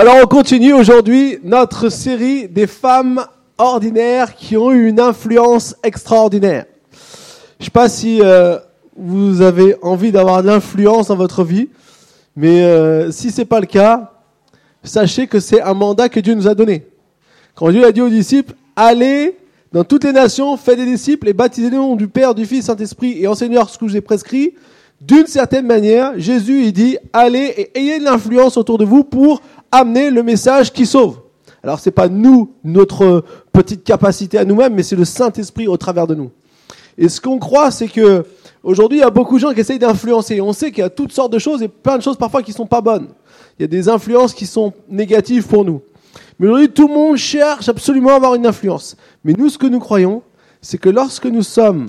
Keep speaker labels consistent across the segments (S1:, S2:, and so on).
S1: Alors on continue aujourd'hui notre série des femmes ordinaires qui ont eu une influence extraordinaire. Je sais pas si euh, vous avez envie d'avoir de l'influence dans votre vie, mais euh, si c'est pas le cas, sachez que c'est un mandat que Dieu nous a donné. Quand Dieu a dit aux disciples, allez dans toutes les nations, faites des disciples et baptisez-les nom du Père, du Fils, Saint-Esprit et enseignez-leur ce que je vous ai prescrit. D'une certaine manière, Jésus il dit, allez et ayez de l'influence autour de vous pour amener le message qui sauve. Alors c'est pas nous, notre petite capacité à nous-mêmes, mais c'est le Saint-Esprit au travers de nous. Et ce qu'on croit, c'est que aujourd'hui, il y a beaucoup de gens qui essayent d'influencer. On sait qu'il y a toutes sortes de choses et plein de choses parfois qui sont pas bonnes. Il y a des influences qui sont négatives pour nous. Mais aujourd'hui, tout le monde cherche absolument à avoir une influence. Mais nous, ce que nous croyons, c'est que lorsque nous sommes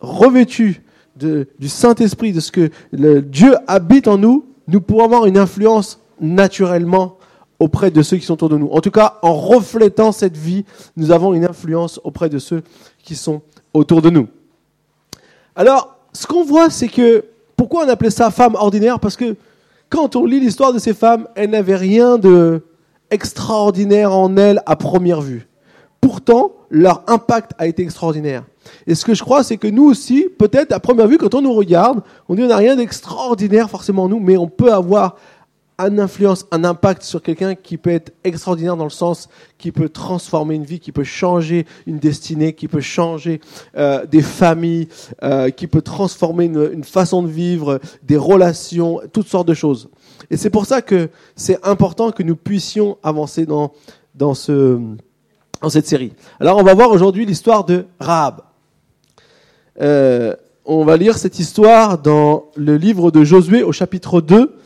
S1: revêtus du Saint-Esprit, de ce que Dieu habite en nous, nous pourrons avoir une influence naturellement auprès de ceux qui sont autour de nous. En tout cas, en reflétant cette vie, nous avons une influence auprès de ceux qui sont autour de nous. Alors, ce qu'on voit, c'est que, pourquoi on appelait ça femme ordinaire? Parce que quand on lit l'histoire de ces femmes, elles n'avaient rien de extraordinaire en elles à première vue. Pourtant, leur impact a été extraordinaire. Et ce que je crois, c'est que nous aussi, peut-être à première vue, quand on nous regarde, on dit on n'a rien d'extraordinaire forcément en nous, mais on peut avoir une influence, un impact sur quelqu'un qui peut être extraordinaire dans le sens qui peut transformer une vie, qui peut changer une destinée, qui peut changer euh, des familles, euh, qui peut transformer une, une, façon de vivre, des relations, toutes sortes de choses. Et c'est pour ça que c'est important que nous puissions avancer dans, dans, ce, dans cette série. Alors on va voir aujourd'hui l'histoire de Rahab. Euh, on va lire cette histoire dans le livre de Josué au chapitre 2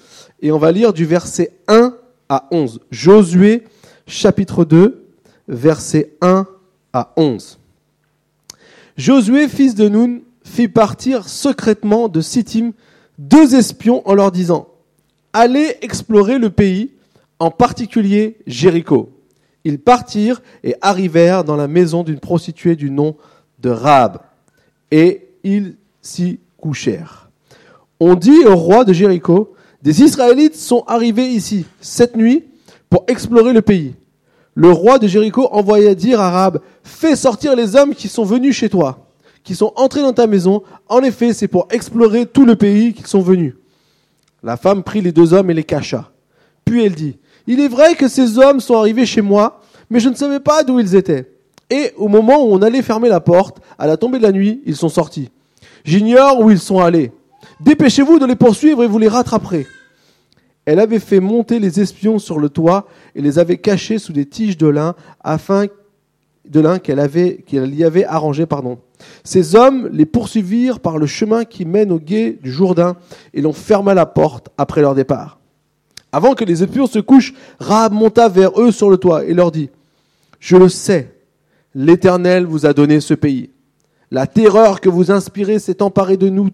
S1: et on va lire du verset 1 à 11. Josué, chapitre 2, verset 1 à 11. Josué, fils de Nun, fit partir secrètement de Sittim deux espions en leur disant Allez explorer le pays, en particulier Jéricho. Ils partirent et arrivèrent dans la maison d'une prostituée du nom de Rahab, et ils s'y couchèrent. On dit au roi de Jéricho des Israélites sont arrivés ici cette nuit pour explorer le pays. Le roi de Jéricho envoya dire à Rahab, fais sortir les hommes qui sont venus chez toi, qui sont entrés dans ta maison. En effet, c'est pour explorer tout le pays qu'ils sont venus. La femme prit les deux hommes et les cacha. Puis elle dit, il est vrai que ces hommes sont arrivés chez moi, mais je ne savais pas d'où ils étaient. Et au moment où on allait fermer la porte, à la tombée de la nuit, ils sont sortis. J'ignore où ils sont allés. Dépêchez-vous de les poursuivre et vous les rattraperez. Elle avait fait monter les espions sur le toit et les avait cachés sous des tiges de lin afin de lin qu'elle avait qu'elle y avait arrangé pardon. Ces hommes les poursuivirent par le chemin qui mène au gué du Jourdain et l'on ferma la porte après leur départ. Avant que les espions se couchent, Rahab monta vers eux sur le toit et leur dit Je le sais, l'Éternel vous a donné ce pays. La terreur que vous inspirez s'est emparée de nous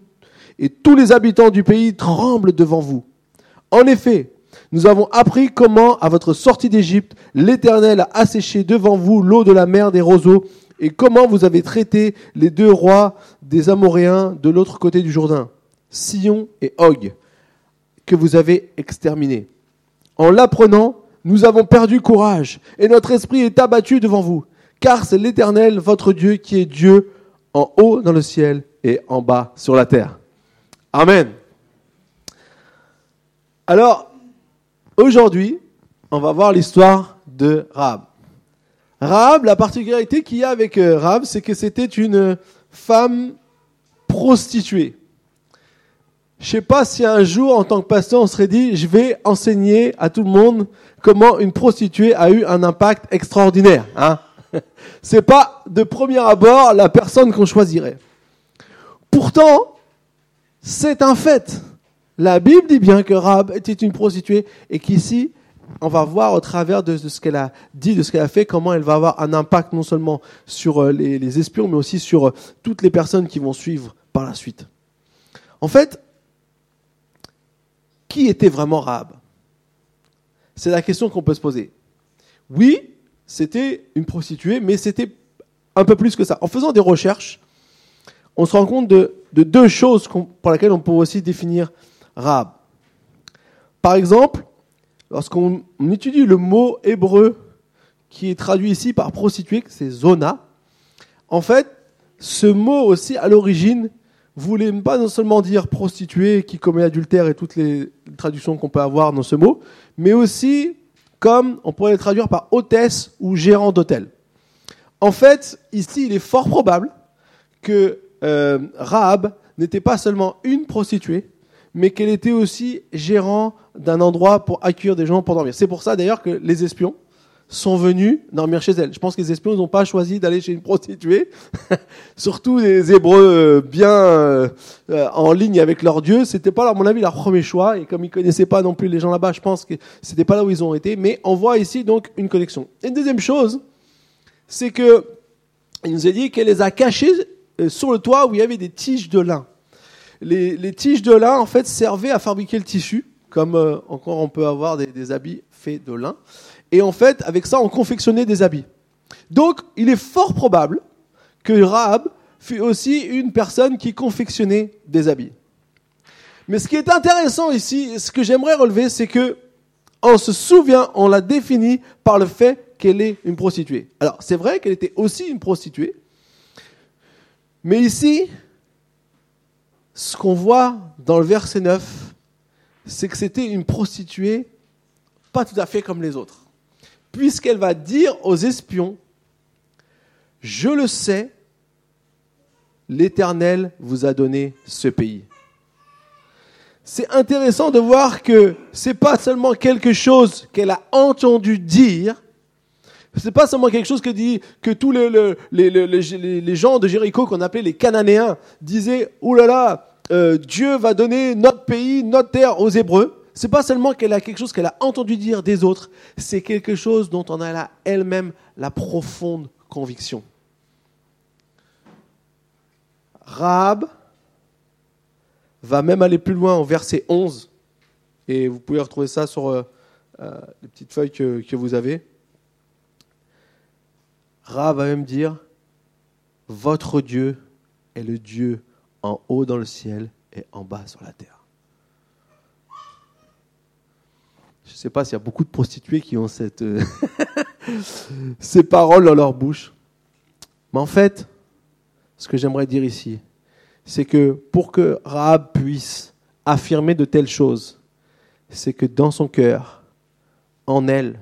S1: et tous les habitants du pays tremblent devant vous. En effet, nous avons appris comment, à votre sortie d'Égypte, l'Éternel a asséché devant vous l'eau de la mer des roseaux, et comment vous avez traité les deux rois des Amoréens de l'autre côté du Jourdain, Sion et Og, que vous avez exterminés. En l'apprenant, nous avons perdu courage, et notre esprit est abattu devant vous, car c'est l'Éternel, votre Dieu, qui est Dieu en haut dans le ciel et en bas sur la terre. Amen. Alors, aujourd'hui, on va voir l'histoire de Rahab. Rahab, la particularité qu'il y a avec euh, Rahab, c'est que c'était une femme prostituée. Je sais pas si un jour, en tant que pasteur, on serait dit, je vais enseigner à tout le monde comment une prostituée a eu un impact extraordinaire. Hein c'est pas de premier abord la personne qu'on choisirait. Pourtant, c'est un fait. La Bible dit bien que Rahab était une prostituée et qu'ici, on va voir au travers de, ce qu'elle a dit, de ce qu'elle a fait, comment elle va avoir un impact non seulement sur euh, les, espions, mais aussi sur euh, toutes les personnes qui vont suivre par la suite. En fait, qui était vraiment Rahab? C'est la question qu'on peut se poser. Oui, c'était une prostituée, mais c'était un peu plus que ça. En faisant des recherches, on se rend compte de, deux choses pour lesquelles on peut aussi définir Rahab. Par exemple, lorsqu'on étudie le mot hébreu qui est traduit ici par prostituée, c'est zona, en fait, ce mot aussi, à l'origine, voulait pas non seulement dire prostituée qui commet adultère et toutes les traductions qu'on peut avoir dans ce mot, mais aussi comme on pourrait le traduire par hôtesse ou gérant d'hôtel. En fait, ici, il est fort probable que euh, n'était pas seulement une prostituée, mais qu'elle était aussi gérant d'un endroit pour accueillir des gens pour dormir. C'est pour ça d'ailleurs que les espions sont venus dormir chez elle. Je pense que les espions n'ont pas choisi d'aller chez une prostituée, surtout les Hébreux euh, bien euh, en ligne avec leur Dieu. C'était pas, à mon avis, leur premier choix. Et comme ils connaissaient pas non plus les gens là-bas, je pense que c'était pas là où ils ont été. Mais on voit ici donc une connexion. Et une deuxième chose, c'est que il nous a dit qu'elle les a cachés euh, sur le toit où il y avait des tiges de lin. Les, tiges de lin, en fait, servaient à fabriquer le tissu, comme encore on peut avoir des, habits faits de lin. Et en fait, avec ça, on confectionnait des habits. Donc, il est fort probable que Rahab fut aussi une personne qui confectionnait des habits. Mais ce qui est intéressant ici, ce que j'aimerais relever, c'est que on se souvient, on l'a défini par le fait qu'elle est une prostituée. Alors, c'est vrai qu'elle était aussi une prostituée, mais ici, ce qu'on voit dans le verset 9, c'est que c'était une prostituée pas tout à fait comme les autres puisqu'elle va dire aux espions, je le sais, l'Éternel vous a donné ce pays. C'est intéressant de voir que c'est pas seulement quelque chose qu'elle a entendu dire, c'est pas seulement quelque chose que dit que tous les, gens de Jéricho qu'on appelait les Cananéens disaient, oh là là, euh, Dieu va donner notre pays, notre terre aux Hébreux c'est pas seulement qu'elle a quelque chose qu'elle a entendu dire des autres, c'est quelque chose dont on a elle-même la profonde conviction. Rahab va même aller plus loin au verset 11, et vous pouvez retrouver ça sur euh, euh, les petites feuilles que vous avez. Rahab va même dire, votre Dieu est le Dieu en haut dans le ciel et en bas sur la terre. Je ne sais pas s'il y a beaucoup de prostituées qui ont euh, ces paroles dans leur bouche. Mais en fait, ce que j'aimerais dire ici, c'est que pour que Rahab puisse affirmer de telles choses, c'est que dans son cœur, en elle,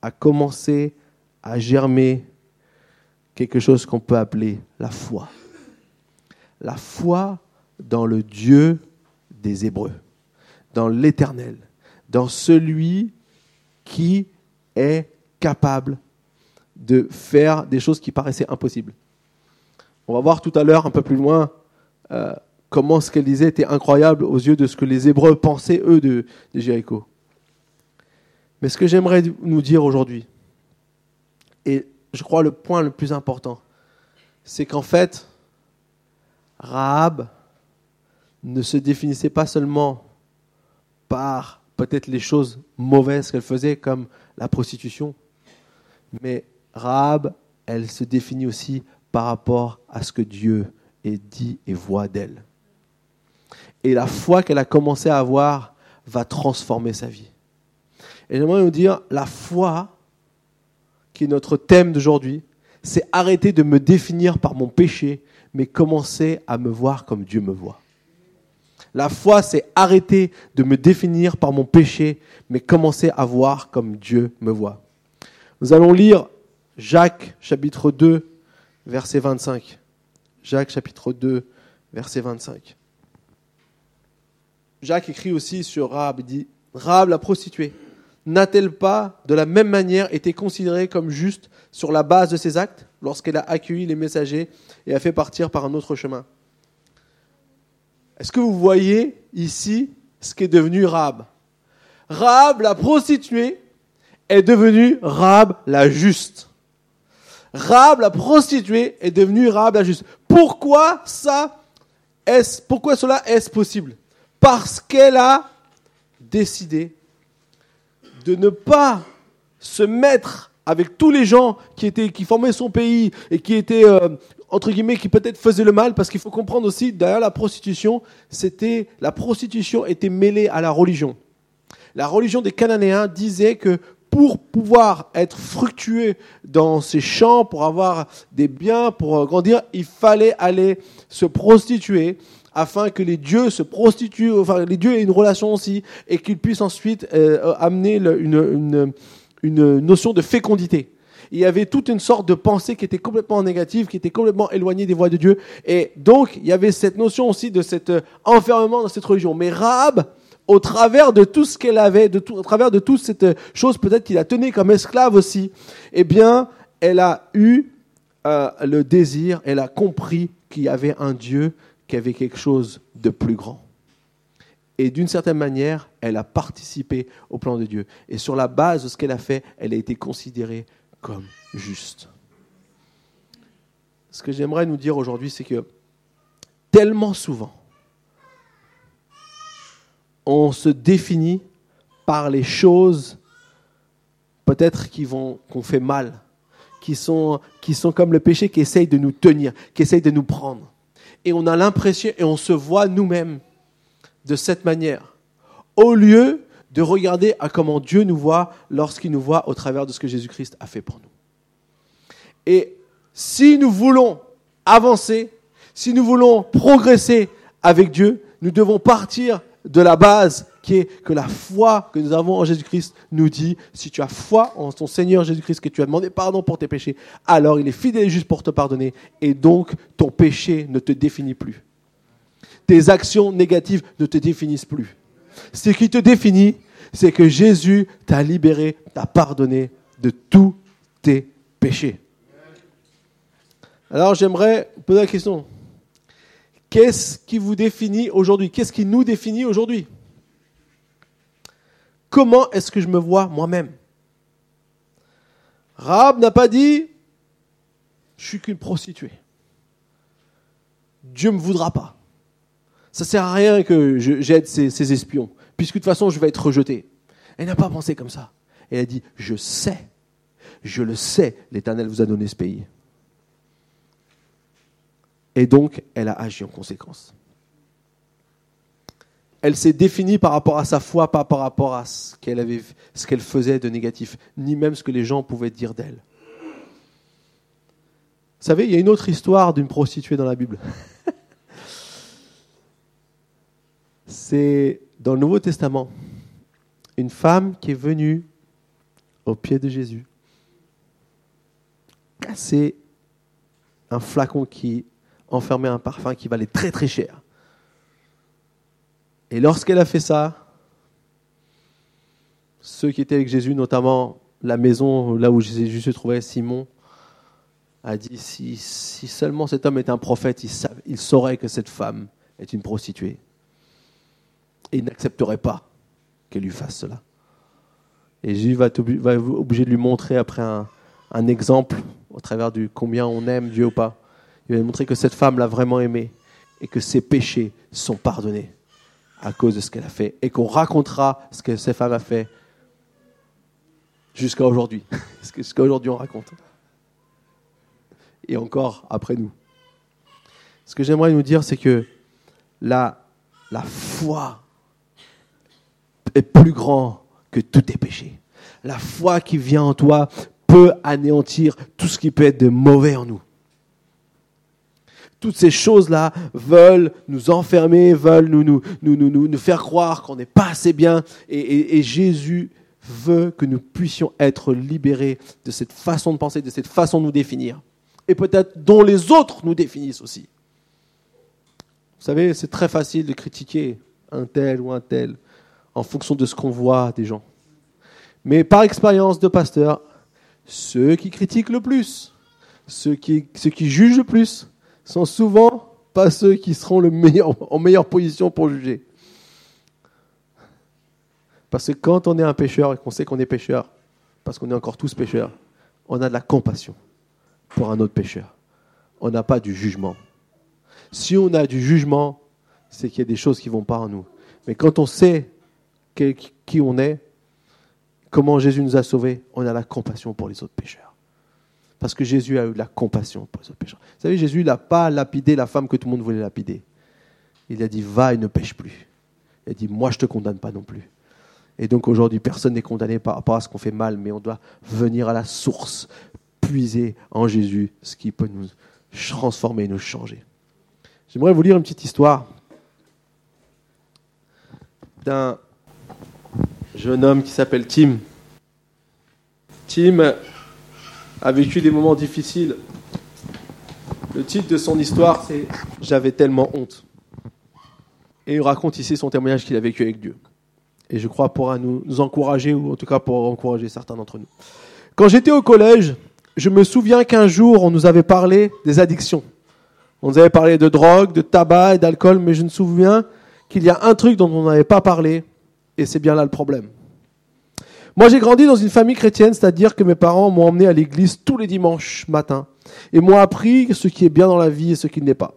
S1: a commencé à germer quelque chose qu'on peut appeler la foi. La foi dans le Dieu des Hébreux, dans l'Éternel dans celui qui est capable de faire des choses qui paraissaient impossibles. On va voir tout à l'heure, un peu plus loin, euh, comment ce qu'elle disait était incroyable aux yeux de ce que les Hébreux pensaient, eux, de Jéricho. Mais ce que j'aimerais nous dire aujourd'hui, et je crois le point le plus important, c'est qu'en fait, Rahab ne se définissait pas seulement par peut-être les choses mauvaises qu'elle faisait, comme la prostitution. Mais Rahab, elle se définit aussi par rapport à ce que Dieu est dit et voit d'elle. Et la foi qu'elle a commencé à avoir va transformer sa vie. Et j'aimerais vous dire, la foi, qui est notre thème d'aujourd'hui, c'est arrêter de me définir par mon péché, mais commencer à me voir comme Dieu me voit. La foi, c'est arrêter de me définir par mon péché, mais commencer à voir comme Dieu me voit. Nous allons lire Jacques chapitre 2, verset 25. Jacques chapitre 2, verset 25. Jacques écrit aussi sur Rahab, il dit, Rahab la prostituée, n'a-t-elle pas de la même manière été considérée comme juste sur la base de ses actes lorsqu'elle a accueilli les messagers et a fait partir par un autre chemin? Est-ce que vous voyez ici ce qui est devenu Rahab? Rahab, la prostituée, est devenue Rahab la juste. Rahab, la prostituée, est devenue Rahab la juste. Pourquoi ça est pourquoi cela est possible? Parce qu'elle a décidé de ne pas se mettre avec tous les gens qui étaient qui formaient son pays et qui étaient euh, entre guillemets, qui peut-être faisait le mal, parce qu'il faut comprendre aussi, derrière la prostitution, c'était, la prostitution était mêlée à la religion. La religion des Cananéens disait que pour pouvoir être fructueux dans ces champs, pour avoir des biens, pour grandir, il fallait aller se prostituer afin que les dieux se prostituent, enfin les dieux aient une relation aussi, et qu'ils puissent ensuite euh, amener une, une, notion de fécondité. Il y avait toute une sorte de pensée qui était complètement négative, qui était complètement éloignée des voies de Dieu. Et donc, il y avait cette notion aussi de cet euh, enfermement dans cette religion. Mais Rahab, au travers de tout ce qu'elle avait, de tout, au travers de toute cette chose peut-être qu'il a tenue comme esclave aussi, eh bien, elle a eu euh, le désir, elle a compris qu'il y avait un Dieu qui avait quelque chose de plus grand. Et d'une certaine manière, elle a participé au plan de Dieu. Et sur la base de ce qu'elle a fait, elle a été considérée comme juste. Ce que j'aimerais nous dire aujourd'hui, c'est que tellement souvent, on se définit par les choses peut-être qui vont qu'on fait mal, qui sont, qui sont comme le péché qui essaye de nous tenir, qui essaye de nous prendre. Et on a l'impression, et on se voit nous-mêmes de cette manière, au lieu de regarder à comment Dieu nous voit lorsqu'il nous voit au travers de ce que Jésus-Christ a fait pour nous. Et si nous voulons avancer, si nous voulons progresser avec Dieu, nous devons partir de la base qui est que la foi que nous avons en Jésus-Christ nous dit, si tu as foi en ton Seigneur Jésus-Christ, que tu as demandé pardon pour tes péchés, alors il est fidèle et juste pour te pardonner, et donc ton péché ne te définit plus. Tes actions négatives ne te définissent plus. Ce qui te définit, c'est que Jésus t'a libéré, t'a pardonné de tous tes péchés. Alors j'aimerais poser la question, Qu'est-ce qui vous définit aujourd'hui? Qu'est-ce qui nous définit aujourd'hui? Comment est-ce que je me vois moi-même? Rab n'a pas dit je suis qu'une prostituée. Dieu ne me voudra pas. Ça sert à rien que j'aide ces, espions, puisque de toute façon je vais être rejeté. Elle n'a pas pensé comme ça. Elle a dit je sais, je le sais, l'Éternel vous a donné ce pays. Et donc, elle a agi en conséquence. Elle s'est définie par rapport à sa foi, pas par rapport à ce qu'elle avait, ce qu'elle faisait de négatif, ni même ce que les gens pouvaient dire d'elle. Vous savez, il y a une autre histoire d'une prostituée dans la Bible. C'est dans le Nouveau Testament, une femme qui est venue au pied de Jésus, casser un flacon qui enfermer un parfum qui valait très très cher. Et lorsqu'elle a fait ça, ceux qui étaient avec Jésus, notamment la maison là où Jésus se trouvait, Simon, a dit si, seulement cet homme était un prophète, il, saurait que cette femme est une prostituée. Et il n'accepterait pas qu'elle lui fasse cela. Et Jésus va être obligé de lui montrer après un, un exemple au travers du combien on aime Dieu ou pas. Il va montrer que cette femme l'a vraiment aimé et que ses péchés sont pardonnés à cause de ce qu'elle a fait et qu'on racontera ce que cette femme a fait jusqu'à aujourd'hui. ce qu'aujourd'hui on raconte. Et encore après nous. Ce que j'aimerais nous dire, c'est que la, la foi est plus grand que tous tes péchés. La foi qui vient en toi peut anéantir tout ce qui peut être de mauvais en nous toutes ces choses-là veulent nous enfermer, veulent nous, nous, faire croire qu'on n'est pas assez bien. Et, Jésus veut que nous puissions être libérés de cette façon de penser, de cette façon de nous définir. Et peut-être dont les autres nous définissent aussi. Vous savez, c'est très facile de critiquer un tel ou un tel en fonction de ce qu'on voit des gens. Mais par expérience de pasteur, ceux qui critiquent le plus, ceux qui jugent le plus, sont souvent pas ceux qui seront en meilleure position pour juger. Parce que quand on est un pécheur et qu'on sait qu'on est pécheur, parce qu'on est encore tous pécheurs, on a de la compassion pour un autre pécheur. On n'a pas du jugement. Si on a du jugement, c'est qu'il y a des choses qui ne vont pas en nous. Mais quand on sait qui on est, comment Jésus nous a sauvés, on a la compassion pour les autres pécheurs. Parce que Jésus a eu de la compassion pour les pécheurs. Vous savez, Jésus n'a pas lapidé la femme que tout le monde voulait lapider. Il a dit, va et ne pêche plus. Il a dit, moi je ne te condamne pas non plus. Et donc aujourd'hui, personne n'est condamné par rapport à ce qu'on fait mal, mais on doit venir à la source, puiser en Jésus ce qui peut nous transformer, nous changer. J'aimerais vous lire une petite histoire d'un jeune homme qui s'appelle Tim. Tim a vécu des moments difficiles. Le titre de son histoire, c'est J'avais tellement honte. Et il raconte ici son témoignage qu'il a vécu avec Dieu. Et je crois pourra nous, nous encourager, ou en tout cas pour encourager certains d'entre nous. Quand j'étais au collège, je me souviens qu'un jour, on nous avait parlé des addictions. On nous avait parlé de drogue, de tabac et d'alcool, mais je me souviens qu'il y a un truc dont on n'avait pas parlé, et c'est bien là le problème. Moi, j'ai grandi dans une famille chrétienne, c'est-à-dire que mes parents m'ont emmené à l'église tous les dimanches matins et m'ont appris ce qui est bien dans la vie et ce qui ne l'est pas.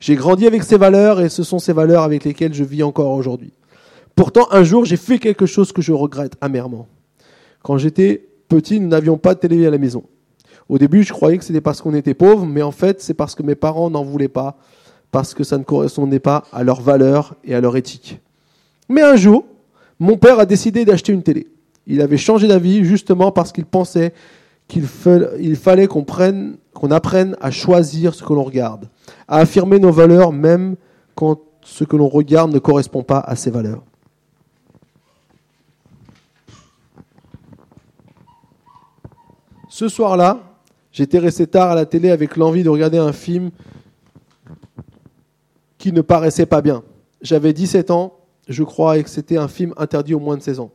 S1: J'ai grandi avec ces valeurs et ce sont ces valeurs avec lesquelles je vis encore aujourd'hui. Pourtant, un jour, j'ai fait quelque chose que je regrette amèrement. Quand j'étais petit, nous n'avions pas de télé à la maison. Au début, je croyais que c'était parce qu'on était pauvres, mais en fait, c'est parce que mes parents n'en voulaient pas, parce que ça ne correspondait pas à leurs valeurs et à leur éthique. Mais un jour, mon père a décidé d'acheter une télé. Il avait changé d'avis justement parce qu'il pensait qu'il fallait qu'on prenne, qu'on apprenne à choisir ce que l'on regarde, à affirmer nos valeurs même quand ce que l'on regarde ne correspond pas à ces valeurs. Ce soir-là, j'étais resté tard à la télé avec l'envie de regarder un film qui ne paraissait pas bien. J'avais 17 ans, je crois, et que c'était un film interdit au moins de 16 ans.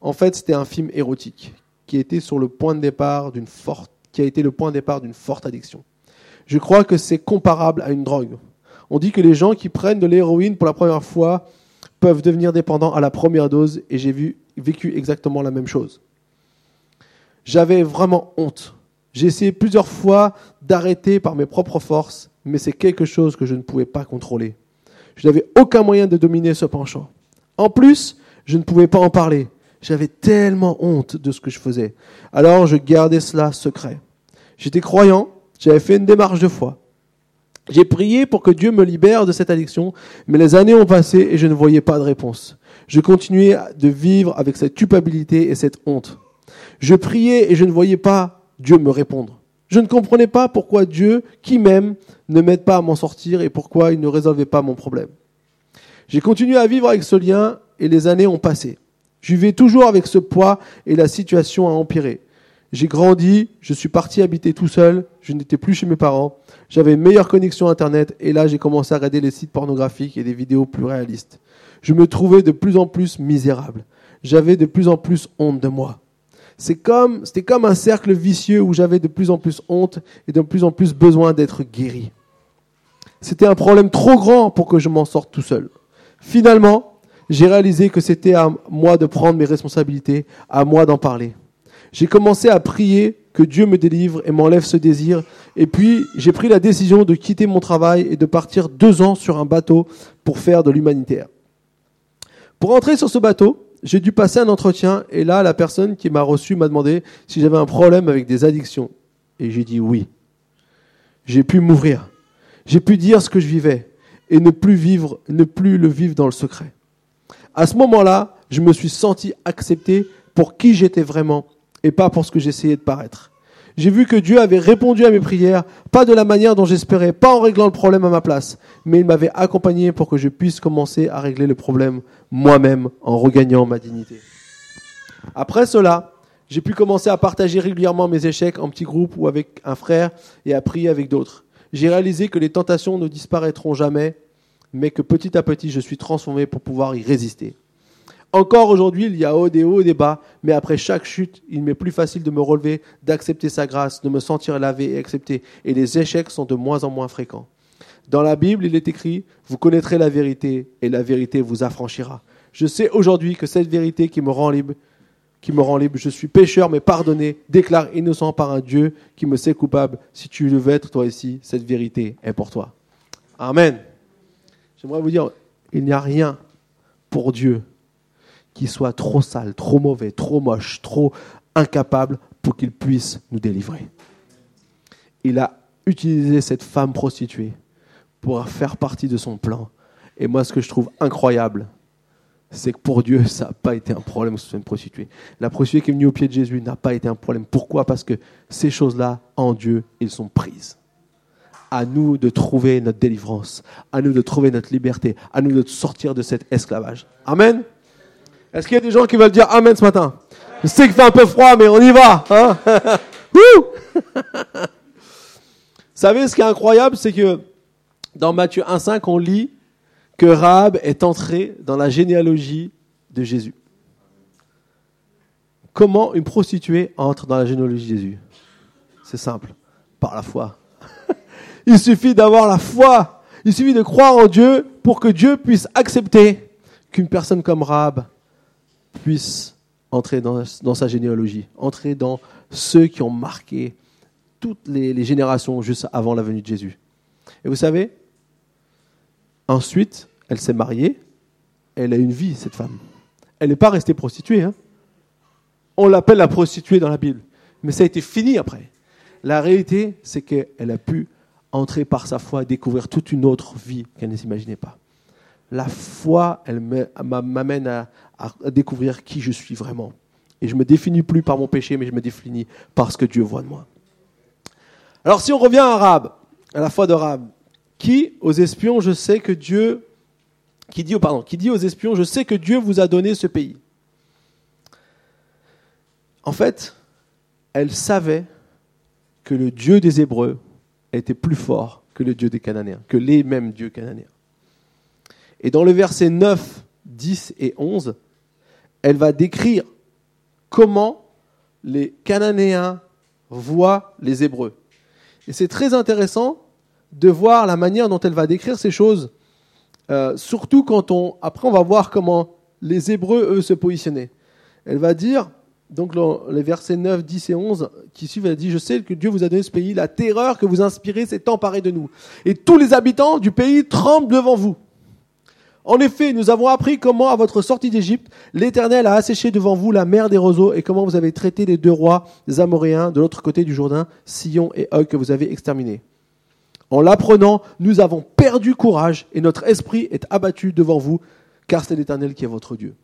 S1: En fait, c'était un film érotique qui a été le point de départ d'une forte addiction. Je crois que c'est comparable à une drogue. On dit que les gens qui prennent de l'héroïne pour la première fois peuvent devenir dépendants à la première dose, et j'ai vécu exactement la même chose. J'avais vraiment honte. J'ai essayé plusieurs fois d'arrêter par mes propres forces, mais c'est quelque chose que je ne pouvais pas contrôler. Je n'avais aucun moyen de dominer ce penchant. En plus, je ne pouvais pas en parler. J'avais tellement honte de ce que je faisais. Alors je gardais cela secret. J'étais croyant, j'avais fait une démarche de foi. J'ai prié pour que Dieu me libère de cette addiction, mais les années ont passé et je ne voyais pas de réponse. Je continuais de vivre avec cette culpabilité et cette honte. Je priais et je ne voyais pas Dieu me répondre. Je ne comprenais pas pourquoi Dieu, qui m'aime, ne m'aide pas à m'en sortir et pourquoi il ne résolvait pas mon problème. J'ai continué à vivre avec ce lien et les années ont passé. Je vivais toujours avec ce poids et la situation a empiré. J'ai grandi, je suis parti habiter tout seul, je n'étais plus chez mes parents, j'avais une meilleure connexion Internet et là j'ai commencé à regarder les sites pornographiques et des vidéos plus réalistes. Je me trouvais de plus en plus misérable. J'avais de plus en plus honte de moi. Comme, c'était comme un cercle vicieux où j'avais de plus en plus honte et de plus en plus besoin d'être guéri. C'était un problème trop grand pour que je m'en sorte tout seul. Finalement, j'ai réalisé que c'était à moi de prendre mes responsabilités, à moi d'en parler. J'ai commencé à prier que Dieu me délivre et m'enlève ce désir. Et puis, j'ai pris la décision de quitter mon travail et de partir deux ans sur un bateau pour faire de l'humanitaire. Pour entrer sur ce bateau, j'ai dû passer un entretien et là, la personne qui m'a reçu m'a demandé si j'avais un problème avec des addictions. Et j'ai dit oui. J'ai pu m'ouvrir. J'ai pu dire ce que je vivais et ne plus vivre, ne plus le vivre dans le secret. À ce moment-là, je me suis senti accepté pour qui j'étais vraiment et pas pour ce que j'essayais de paraître. J'ai vu que Dieu avait répondu à mes prières, pas de la manière dont j'espérais, pas en réglant le problème à ma place, mais il m'avait accompagné pour que je puisse commencer à régler le problème moi-même en regagnant ma dignité. Après cela, j'ai pu commencer à partager régulièrement mes échecs en petits groupes ou avec un frère et à prier avec d'autres. J'ai réalisé que les tentations ne disparaîtront jamais mais que petit à petit, je suis transformé pour pouvoir y résister. Encore aujourd'hui, il y a haut des hauts et des bas, mais après chaque chute, il m'est plus facile de me relever, d'accepter sa grâce, de me sentir lavé et accepté, et les échecs sont de moins en moins fréquents. Dans la Bible, il est écrit, vous connaîtrez la vérité, et la vérité vous affranchira. Je sais aujourd'hui que cette vérité qui me rend libre, qui me rend libre, je suis pécheur mais pardonné, déclare innocent par un Dieu qui me sait coupable. Si tu le veux être toi ici, cette vérité est pour toi. Amen. J'aimerais vous dire, il n'y a rien pour Dieu qui soit trop sale, trop mauvais, trop moche, trop incapable pour qu'il puisse nous délivrer. Il a utilisé cette femme prostituée pour faire partie de son plan. Et moi, ce que je trouve incroyable, c'est que pour Dieu, ça n'a pas été un problème que ce soit une prostituée. La prostituée qui est venue au pied de Jésus n'a pas été un problème. Pourquoi? Parce que ces choses-là, en Dieu, ils sont prises. À nous de trouver notre délivrance, à nous de trouver notre liberté, à nous de sortir de cet esclavage. Amen. Est-ce qu'il y a des gens qui veulent dire Amen ce matin? Je sais qu'il fait un peu froid, mais on y va. Hein? Vous savez, ce qui est incroyable, c'est que dans Matthieu 1,5, on lit que Rahab est entré dans la généalogie de Jésus. Comment une prostituée entre dans la généalogie de Jésus? C'est simple, par la foi. Il suffit d'avoir la foi. Il suffit de croire en Dieu pour que Dieu puisse accepter qu'une personne comme Rahab puisse entrer dans, sa généalogie, entrer dans ceux qui ont marqué toutes les générations juste avant la venue de Jésus. Et vous savez, Ensuite, elle s'est mariée, elle a une vie, cette femme. Elle n'est pas restée prostituée. Hein. On l'appelle la prostituée dans la Bible. Mais ça a été fini après. La réalité, c'est qu'elle a pu entrer par sa foi, découvrir toute une autre vie qu'elle ne s'imaginait pas. La foi, elle m'amène à, découvrir qui je suis vraiment. Et je ne me définis plus par mon péché, mais je me définis par ce que Dieu voit de moi. Alors si on revient à Arabe, à la foi de Rab, qui aux espions, je sais que Dieu, qui dit, pardon, qui dit aux espions, je sais que Dieu vous a donné ce pays. En fait, elle savait que le Dieu des Hébreux était plus fort que le Dieu des Cananéens, que les mêmes dieux cananéens. Et dans le verset 9, 10 et 11, elle va décrire comment les Cananéens voient les Hébreux. Et c'est très intéressant de voir la manière dont elle va décrire ces choses, euh, surtout quand on... Après, on va voir comment les Hébreux, eux, se positionnaient. Elle va dire, donc les versets 9, 10 et 11 qui suivent, elle dit, je sais que Dieu vous a donné ce pays, la terreur que vous inspirez s'est emparée de nous. Et tous les habitants du pays tremblent devant vous. En effet, nous avons appris comment, à votre sortie d'Égypte, l'Éternel a asséché devant vous la mer des roseaux et comment vous avez traité les deux rois des Amoréens de l'autre côté du Jourdain, Sion et Og, que vous avez exterminés. En l'apprenant, nous avons perdu courage et notre esprit est abattu devant vous, car c'est l'Éternel qui est votre Dieu.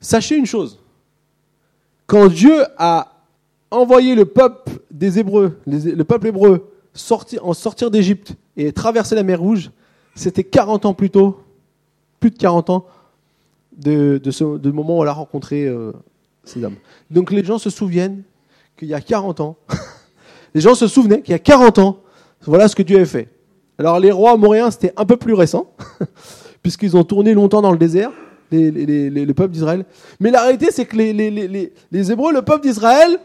S1: Sachez une chose, quand Dieu a envoyé le peuple des Hébreux, le peuple hébreu, en sortir d'Égypte et traverser la mer Rouge, c'était 40 ans plus tôt, plus de 40 ans, de, ce, moment où on a rencontré euh, ces hommes. Donc les gens se souviennent qu'il y a 40 ans, les gens se souvenaient qu'il y a 40 ans, voilà ce que Dieu avait fait. Alors les rois amoréens, c'était un peu plus récent, puisqu'ils ont tourné longtemps dans le désert, les, le peuple d'Israël. Mais la réalité, c'est que les, Hébreux, le peuple d'Israël,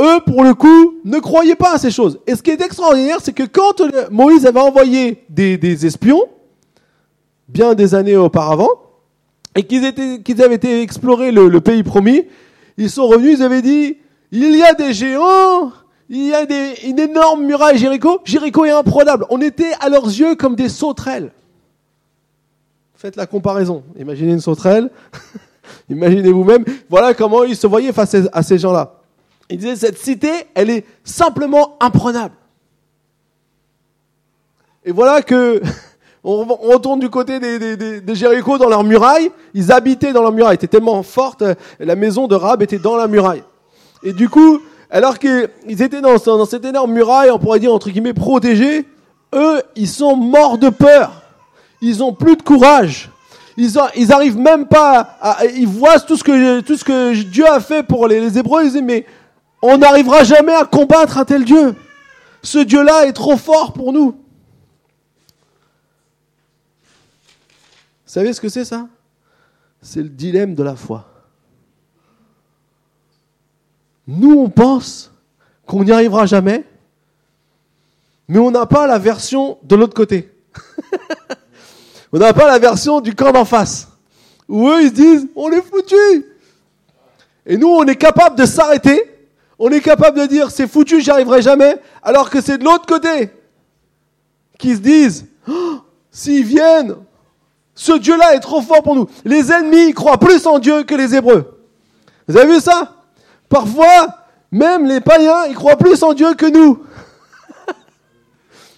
S1: eux, pour le coup, ne croyaient pas à ces choses. Et ce qui est extraordinaire, c'est que quand Moïse avait envoyé des, espions, bien des années auparavant, et qu'ils avaient été explorer le, le pays promis, ils sont revenus, ils avaient dit, il y a des géants il y a des, une énorme muraille Jéricho. Jéricho est imprenable. On était à leurs yeux comme des sauterelles. Faites la comparaison. Imaginez une sauterelle. Imaginez vous-même. Voilà comment ils se voyaient face à ces gens-là. Ils disaient, cette cité, elle est simplement imprenable. Et voilà que, on retourne du côté des, des, Jéricho dans leur muraille. Ils habitaient dans leur muraille. Était tellement forte. La maison de Rab était dans la muraille. Et du coup, alors qu'ils étaient dans, dans cette énorme muraille, on pourrait dire entre guillemets protégés, eux, ils sont morts de peur. Ils ont plus de courage. Ils, arrivent même pas à, ils voient tout ce que tout ce que Dieu a fait pour les, les Hébreux. Ils disent mais on n'arrivera jamais à combattre un tel Dieu. Ce Dieu-là est trop fort pour nous. Vous savez ce que c'est ça? C'est le dilemme de la foi. Nous, on pense qu'on n'y arrivera jamais, mais on n'a pas la version de l'autre côté. on n'a pas la version du camp d'en face, où eux, ils se disent, on est foutu. Et nous, on est capable de s'arrêter, on est capable de dire, c'est foutu, j'y arriverai jamais, alors que c'est de l'autre côté qui se disent, oh, s'ils viennent, ce Dieu-là est trop fort pour nous. Les ennemis croient plus en Dieu que les Hébreux. Vous avez vu ça? Parfois, même les païens, ils croient plus en Dieu que nous.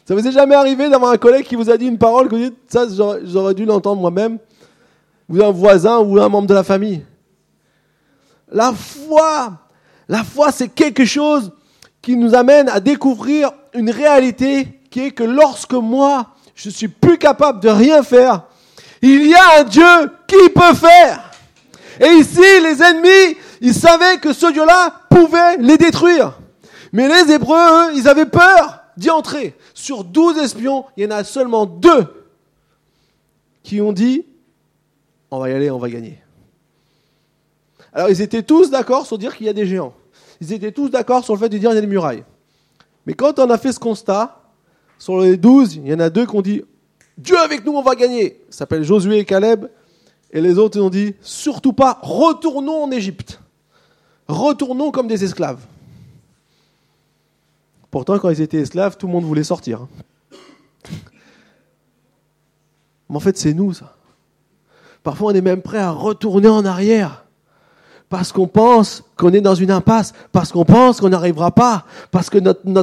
S1: Ça vous est jamais arrivé d'avoir un collègue qui vous a dit une parole que vous dites, ça j'aurais dû l'entendre moi-même Ou un voisin ou un membre de la famille? La foi, la foi c'est quelque chose qui nous amène à découvrir une réalité qui est que lorsque moi, je suis plus capable de rien faire, il y a un Dieu qui peut faire. Et ici, les ennemis, ils savaient que ce Dieu-là pouvait les détruire. Mais les Hébreux, eux, ils avaient peur d'y entrer. Sur douze espions, il y en a seulement deux qui ont dit, on va y aller, on va gagner. Alors ils étaient tous d'accord sur dire qu'il y a des géants. Ils étaient tous d'accord sur le fait de dire qu'il y a des murailles. Mais quand on a fait ce constat, sur les douze, il y en a deux qui ont dit Dieu avec nous, on va gagner. Ça s'appelle Josué et Caleb. Et les autres ont dit surtout pas, retournons en Égypte. Retournons comme des esclaves. Pourtant, quand ils étaient esclaves, tout le monde voulait sortir. Mais en fait, c'est nous, ça. Parfois, on est même prêt à retourner en arrière. Parce qu'on pense qu'on est dans une impasse, parce qu'on pense qu'on n'arrivera pas, parce que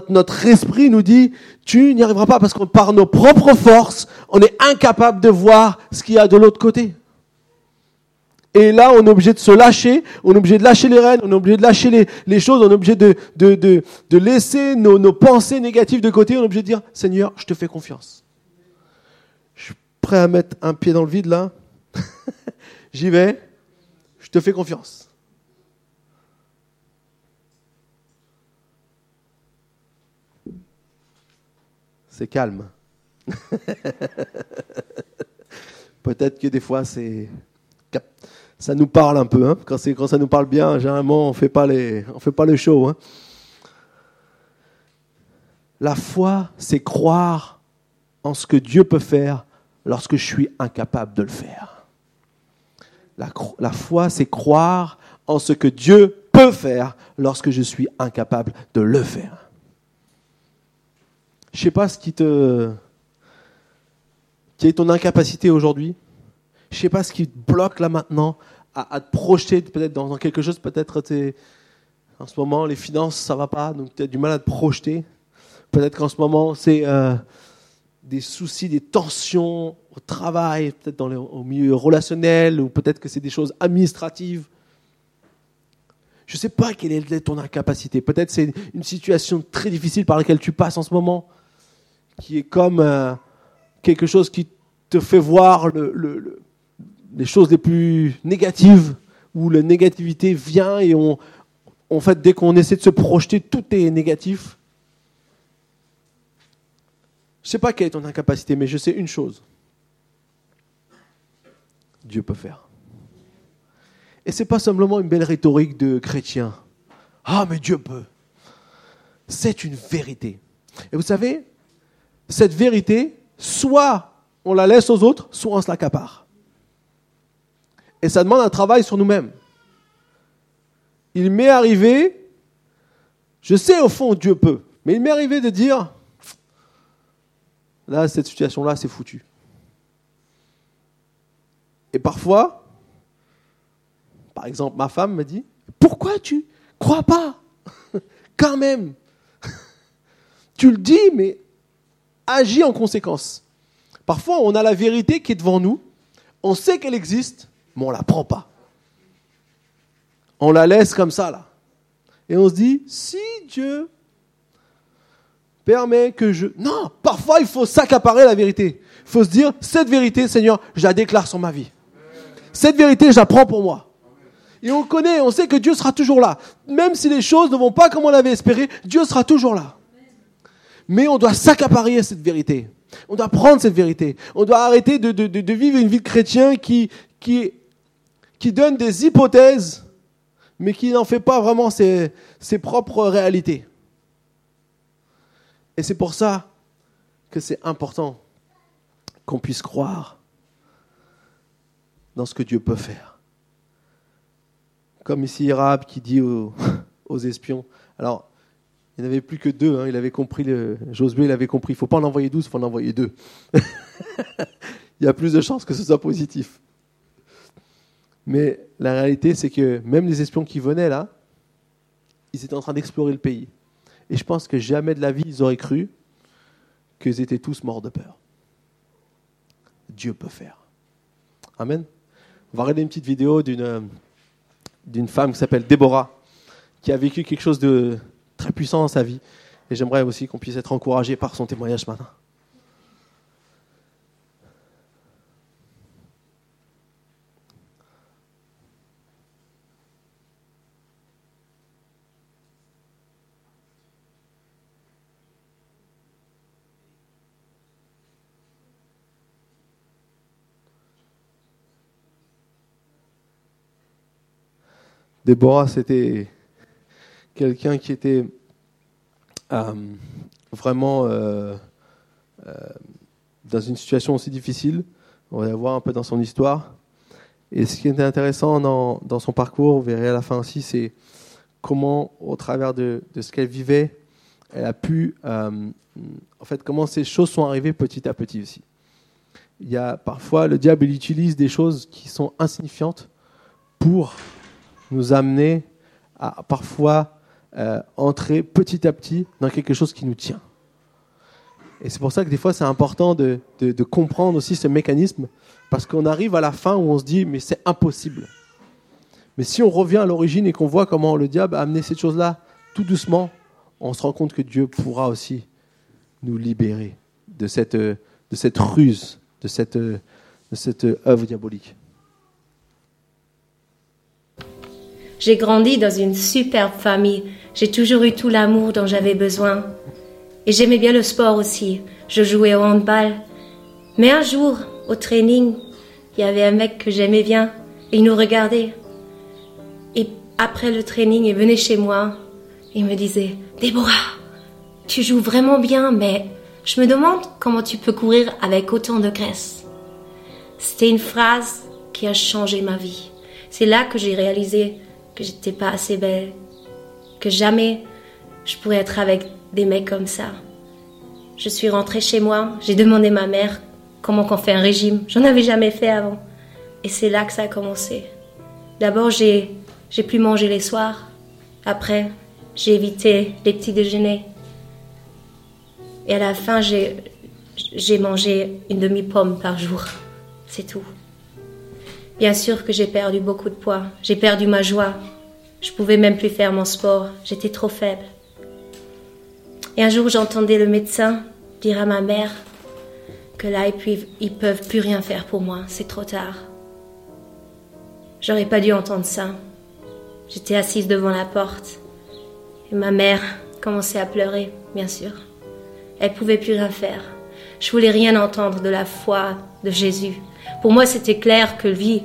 S1: notre esprit nous dit, tu n'y arriveras pas, parce que par nos propres forces, on est incapable de voir ce qu'il y a de l'autre côté. Et là, on est obligé de se lâcher, on est obligé de lâcher les rênes, on est obligé de lâcher les, choses, on est obligé de, de, de, de laisser nos, pensées négatives de côté, on est obligé de dire, Seigneur, je te fais confiance. Je suis prêt à mettre un pied dans le vide là. J'y vais, je te fais confiance. C'est calme. Peut-être que des fois, c'est ça nous parle un peu. Hein. Quand, ça nous parle bien, généralement, on fait pas les, on fait pas le show. Hein. La foi, c'est croire en ce que Dieu peut faire lorsque je suis incapable de le faire. La, la foi, c'est croire en ce que Dieu peut faire lorsque je suis incapable de le faire. Je sais pas ce qui te, qui est ton incapacité aujourd'hui? Je sais pas ce qui te bloque là maintenant à, te projeter peut-être dans, quelque chose. Peut-être en ce moment les finances ça va pas, donc tu as du mal à te projeter. Peut-être qu'en ce moment c'est euh, des soucis, des tensions au travail, peut-être dans au milieu relationnel, ou peut-être que c'est des choses administratives. Je ne sais pas quelle est ton incapacité. Peut-être c'est une situation très difficile par laquelle tu passes en ce moment, qui est comme euh, quelque chose qui te fait voir le, les choses les plus négatives, où la négativité vient et on, en fait, dès qu'on essaie de se projeter, tout est négatif. Je ne sais pas quelle est ton incapacité, mais je sais une chose. Dieu peut faire. Et ce n'est pas simplement une belle rhétorique de chrétien. Ah, mais Dieu peut. C'est une vérité. Et vous savez, cette vérité, soit on la laisse aux autres, soit on se l'accapare. Et ça demande un travail sur nous-mêmes. Il m'est arrivé, je sais au fond Dieu peut, mais il m'est arrivé de dire, là, cette situation-là, c'est foutu. Et parfois, par exemple, ma femme me dit, pourquoi tu crois pas? Quand même. tu le dis, mais agis en conséquence. Parfois, on a la vérité qui est devant nous, on sait qu'elle existe, mais on la prend pas. On la laisse comme ça, là. Et on se dit, si Dieu permet que je... Non, parfois il faut s'accaparer la vérité. Il faut se dire, cette vérité, Seigneur, je la déclare sur ma vie. Cette vérité, je la prends pour moi. Et on connaît, on sait que Dieu sera toujours là. Même si les choses ne vont pas comme on l'avait espéré, Dieu sera toujours là. Mais on doit s'accaparer cette vérité. On doit prendre cette vérité. On doit arrêter de, vivre une vie de chrétien qui, qui qui donne des hypothèses, mais qui n'en fait pas vraiment ses, propres réalités. Et c'est pour ça que c'est important qu'on puisse croire dans ce que Dieu peut faire. Comme ici Rab qui dit aux, aux espions, alors il n'y en avait plus que deux, hein, il avait compris, le, Josué il avait compris, il ne faut pas en envoyer douze, il faut en envoyer deux. il y a plus de chances que ce soit positif. Mais la réalité, c'est que même les espions qui venaient là, ils étaient en train d'explorer le pays. Et je pense que jamais de la vie, ils auraient cru qu'ils étaient tous morts de peur. Dieu peut faire. Amen. On va regarder une petite vidéo d'une d'une femme qui s'appelle Déborah, qui a vécu quelque chose de très puissant dans sa vie. Et j'aimerais aussi qu'on puisse être encouragé par son témoignage ce matin. Déborah, c'était quelqu'un qui était euh, vraiment euh, euh, dans une situation aussi difficile. On va voir un peu dans son histoire. Et ce qui était intéressant dans, son parcours, vous verrez à la fin aussi, c'est comment, au travers de, ce qu'elle vivait, elle a pu, en fait, comment ces choses sont arrivées petit à petit aussi. Il y a parfois, le diable, il utilise des choses qui sont insignifiantes pour nous amener à parfois euh, entrer petit à petit dans quelque chose qui nous tient. Et c'est pour ça que des fois, c'est important de, de, comprendre aussi ce mécanisme, parce qu'on arrive à la fin où on se dit, mais c'est impossible. Mais si on revient à l'origine et qu'on voit comment le diable a amené cette chose-là tout doucement, on se rend compte que Dieu pourra aussi nous libérer de cette, de cette ruse, de cette, de cette œuvre diabolique.
S2: J'ai grandi dans une superbe famille. J'ai toujours eu tout l'amour dont j'avais besoin. Et j'aimais bien le sport aussi. Je jouais au handball. Mais un jour, au training, il y avait un mec que j'aimais bien et il nous regardait. Et après le training, il venait chez moi. Il me disait Déborah, tu joues vraiment bien, mais je me demande comment tu peux courir avec autant de graisse. C'était une phrase qui a changé ma vie. C'est là que j'ai réalisé que j'étais pas assez belle, que jamais je pourrais être avec des mecs comme ça. Je suis rentrée chez moi, j'ai demandé à ma mère comment qu'on fait un régime. J'en avais jamais fait avant. Et c'est là que ça a commencé. D'abord, j'ai, j'ai pu manger les soirs. Après, j'ai évité les petits déjeuners. Et à la fin, j'ai, j'ai mangé une demi-pomme par jour. C'est tout. Bien sûr que j'ai perdu beaucoup de poids, j'ai perdu ma joie. Je pouvais même plus faire mon sport, j'étais trop faible. Et un jour, j'entendais le médecin dire à ma mère que là, ils, ils peuvent plus rien faire pour moi, c'est trop tard. J'aurais pas dû entendre ça. J'étais assise devant la porte et ma mère commençait à pleurer, bien sûr. Elle pouvait plus rien faire. Je voulais rien entendre de la foi de Jésus. Pour moi, c'était clair que lui,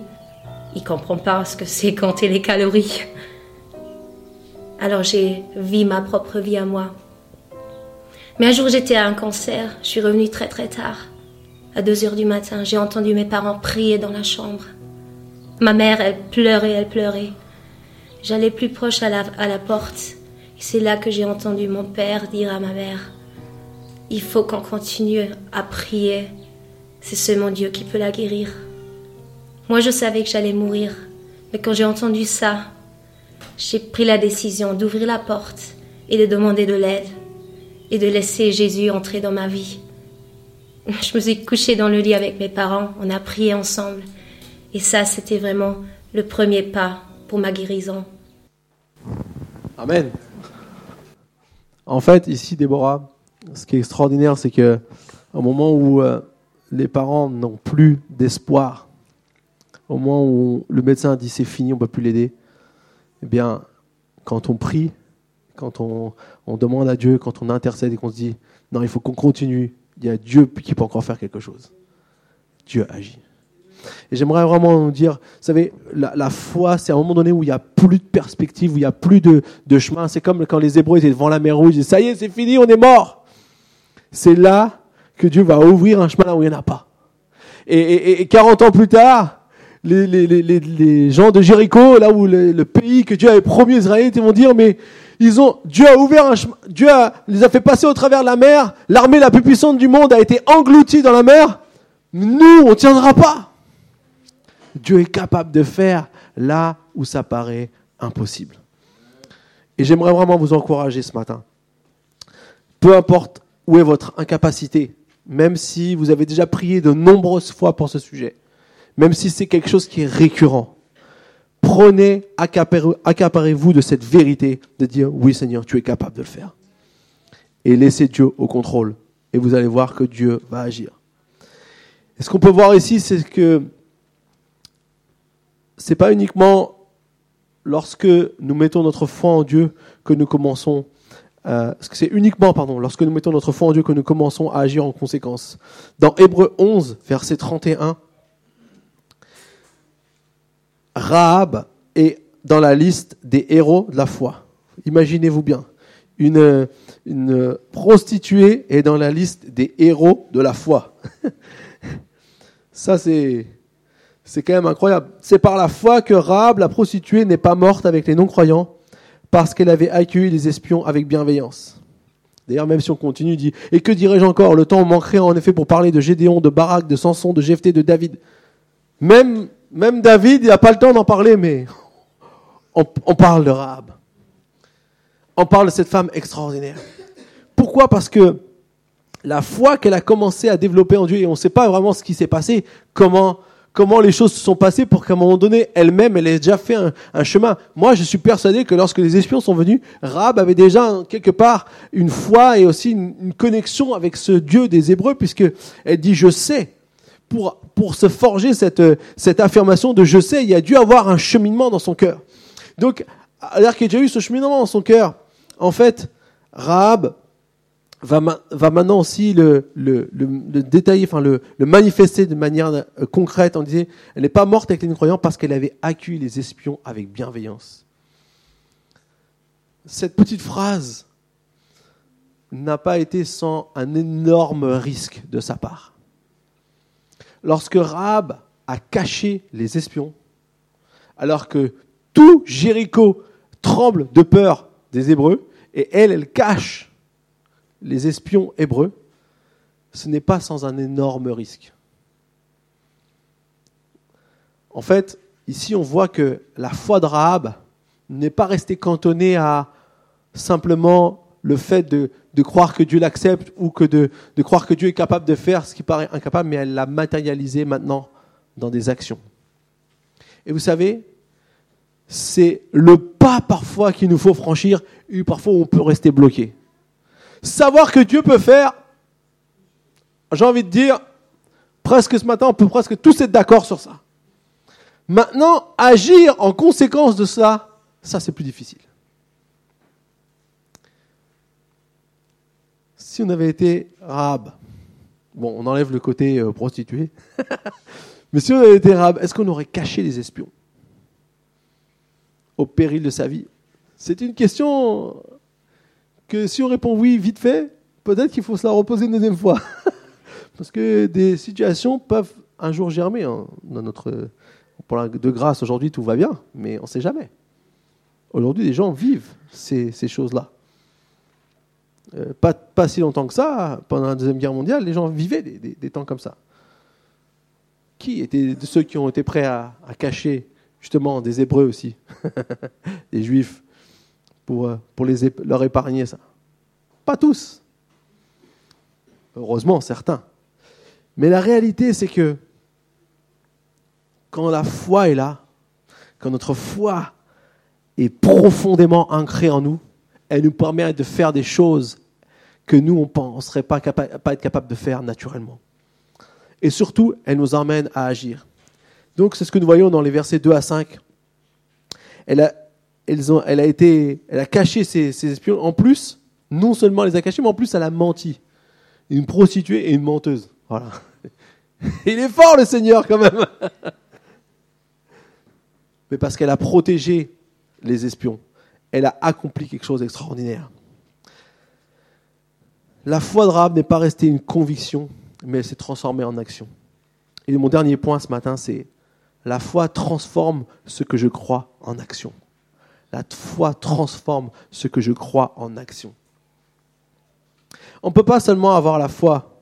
S2: il comprend pas ce que c'est compter les calories. Alors j'ai vu ma propre vie à moi. Mais un jour, j'étais à un concert. Je suis revenue très très tard. À 2 heures du matin, j'ai entendu mes parents prier dans la chambre. Ma mère, elle pleurait, elle pleurait. J'allais plus proche à la, à la porte. C'est là que j'ai entendu mon père dire à ma mère, il faut qu'on continue à prier c'est seulement Dieu qui peut la guérir. Moi, je savais que j'allais mourir, mais quand j'ai entendu ça, j'ai pris la décision d'ouvrir la porte et de demander de l'aide et de laisser Jésus entrer dans ma vie. Je me suis couchée dans le lit avec mes parents, on a prié ensemble. Et ça, c'était vraiment le premier pas pour ma guérison.
S1: Amen. En fait, ici, Déborah, ce qui est extraordinaire, c'est que au moment où euh, les parents n'ont plus d'espoir, au moment où le médecin dit c'est fini, on ne peut plus l'aider, eh bien, quand on prie, quand on, demande à Dieu, quand on intercède et qu'on se dit non, il faut qu'on continue, il y a Dieu qui peut encore faire quelque chose. Dieu agit. Et j'aimerais vraiment dire, vous savez, la, foi, c'est à un moment donné où il n'y a plus de perspective, où il n'y a plus de, de chemin. C'est comme quand les Hébreux étaient devant la mer rouge, et ça y est, c'est fini, on est mort. C'est là que Dieu va ouvrir un chemin là où il n'y en a pas. Et, et, 40 ans plus tard, les, gens de Jéricho, là où le, pays que Dieu avait promis aux Israélites, ils vont dire, mais ils ont, Dieu a ouvert un chemin, Dieu les a fait passer au travers de la mer, l'armée la plus puissante du monde a été engloutie dans la mer, nous, on tiendra pas. Dieu est capable de faire là où ça paraît impossible. Et j'aimerais vraiment vous encourager ce matin. Peu importe où est votre incapacité, même si vous avez déjà prié de nombreuses fois pour ce sujet, même si c'est quelque chose qui est récurrent. Prenez, accaparez-vous de cette vérité de dire oui Seigneur, tu es capable de le faire. Et laissez Dieu au contrôle. Et vous allez voir que Dieu va agir. Et ce qu'on peut voir ici, c'est que c'est pas uniquement lorsque nous mettons notre foi en Dieu que nous commençons euh, c'est uniquement, pardon, lorsque nous mettons notre foi en Dieu que nous commençons à agir en conséquence. Dans Hébreu 11, verset 31, Rahab est dans la liste des héros de la foi. Imaginez-vous bien, une, une prostituée est dans la liste des héros de la foi. Ça, c'est, c'est quand même incroyable. C'est par la foi que Rahab, la prostituée, n'est pas morte avec les non-croyants, parce qu'elle avait accueilli les espions avec bienveillance. D'ailleurs, même si on continue, dit Et que dirais-je encore? Le temps manquerait en effet pour parler de Gédéon, de Barak, de Samson, de Jephthé, de David. Même, même David, il n'a pas le temps d'en parler, mais on, on parle de Rahab. On parle de cette femme extraordinaire. Pourquoi? Parce que la foi qu'elle a commencé à développer en Dieu, et on ne sait pas vraiment ce qui s'est passé, comment comment les choses se sont passées pour qu'à un moment donné, elle-même, elle ait déjà fait un, chemin. Moi, je suis persuadé que lorsque les espions sont venus, Rab avait déjà quelque part une foi et aussi une, connexion avec ce Dieu des Hébreux, puisque elle dit je sais. Pour, pour se forger cette, cette affirmation de je sais, il y a dû avoir un cheminement dans son cœur. Donc, alors qu'il y a déjà eu ce cheminement dans son cœur, en fait, Rahab va, maintenant aussi le, le, le, détailler, le, manifester de manière euh, concrète. On disait, elle n'est pas morte avec les croyants parce qu'elle avait accueilli les espions avec bienveillance. Cette petite phrase n'a pas été sans un énorme risque de sa part. Lorsque Rahab a caché les espions, alors que tout Jéricho tremble de peur des Hébreux, et elle, elle cache les espions hébreux, ce n'est pas sans un énorme risque. En fait, ici on voit que la foi de Rahab n'est pas restée cantonnée à simplement le fait de, croire que Dieu l'accepte ou que de, croire que Dieu est capable de faire ce qui paraît incapable, mais elle l'a matérialisé maintenant dans des actions. Et vous savez, c'est le pas parfois qu'il nous faut franchir, et parfois on peut rester bloqué savoir que Dieu peut faire, j'ai envie de dire, presque ce matin, on peut presque tous être d'accord sur ça. Maintenant, agir en conséquence de ça, ça c'est plus difficile. Si on avait été rab, bon, on enlève le côté euh, prostitué, mais si on avait été rab, est-ce qu'on aurait caché les espions au péril de sa vie? C'est une question que si on répond oui vite fait, peut-être qu'il faut se la reposer une deuxième fois. Parce que des situations peuvent un jour germer. Hein, dans notre, de grâce, aujourd'hui, tout va bien, mais on ne sait jamais. Aujourd'hui, les gens vivent ces, choses-là. Euh, pas, si longtemps que ça, pendant la Deuxième Guerre mondiale, les gens vivaient des, temps comme ça. Qui étaient ceux qui ont été prêts à cacher justement des Hébreux aussi, des Juifs? Pour, euh, pour les, leur épargner ça. Pas tous. Heureusement, certains. Mais la réalité, c'est que quand la foi est là, quand notre foi est profondément ancrée en nous, elle nous permet de faire des choses que nous, on ne serait pas, pas être capable de faire naturellement. Et surtout, elle nous emmène à agir. Donc, c'est ce que nous voyons dans les versets 2 à 5. Elle a, elle a caché ses, espions. En plus, non seulement elle les a cachés, mais en plus elle a menti. Une prostituée et une menteuse. Voilà. Il est fort le Seigneur quand même. Mais parce qu'elle a protégé les espions, elle a accompli quelque chose d'extraordinaire. La foi de Rahab n'est pas restée une conviction, mais elle s'est transformée en action. Et mon dernier point ce matin, c'est la foi transforme ce que je crois en action. La foi transforme ce que je crois en action. On ne peut pas seulement avoir la foi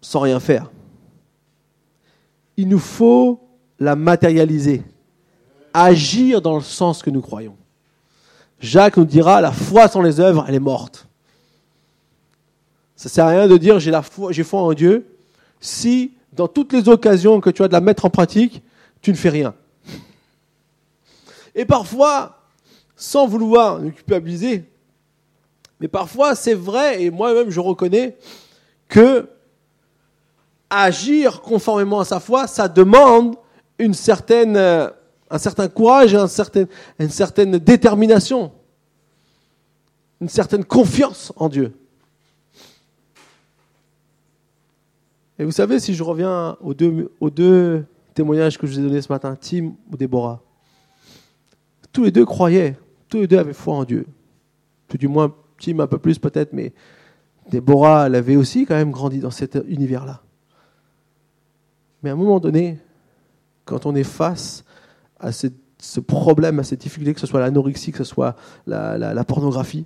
S1: sans rien faire. Il nous faut la matérialiser, agir dans le sens que nous croyons. Jacques nous dira la foi sans les œuvres, elle est morte. Ça sert à rien de dire j'ai foi, foi en Dieu si dans toutes les occasions que tu as de la mettre en pratique, tu ne fais rien. Et parfois, sans vouloir nous culpabiliser, mais parfois c'est vrai, et moi-même je reconnais, que agir conformément à sa foi, ça demande une certaine, euh, un certain courage et un certain, une certaine détermination, une certaine confiance en Dieu. Et vous savez, si je reviens aux deux témoignages que je vous ai donnés ce matin, Tim ou Déborah, tous les deux croyaient, tous les deux avaient foi en Dieu. Tout du moins, Tim un peu plus peut-être, mais Déborah, elle avait aussi quand même grandi dans cet univers-là. Mais à un moment donné, quand on est face à ce, problème, à cette difficulté, que ce soit l'anorexie, que ce soit la, pornographie,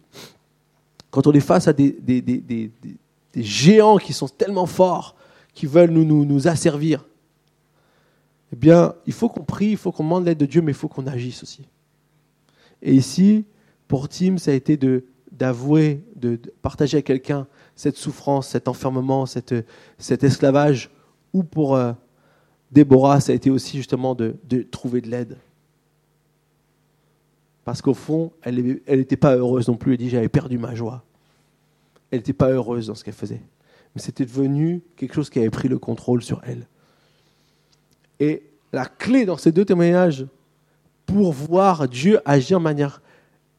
S1: quand on est face à des, géants qui sont tellement forts, qui veulent nous asservir, eh bien, il faut qu'on prie, il faut qu'on demande l'aide de Dieu, mais il faut qu'on agisse aussi. Et ici, pour Tim, ça a été de d'avouer, de, partager avec quelqu'un cette souffrance, cet enfermement, cet esclavage, ou pour euh, Déborah, ça a été aussi justement de, de trouver de l'aide. Parce qu'au fond, elle n'était pas heureuse non plus. Elle dit J'avais perdu ma joie. Elle n'était pas heureuse dans ce qu'elle faisait. Mais c'était devenu quelque chose qui avait pris le contrôle sur elle. Et la clé dans ces deux témoignages pour voir Dieu agir de manière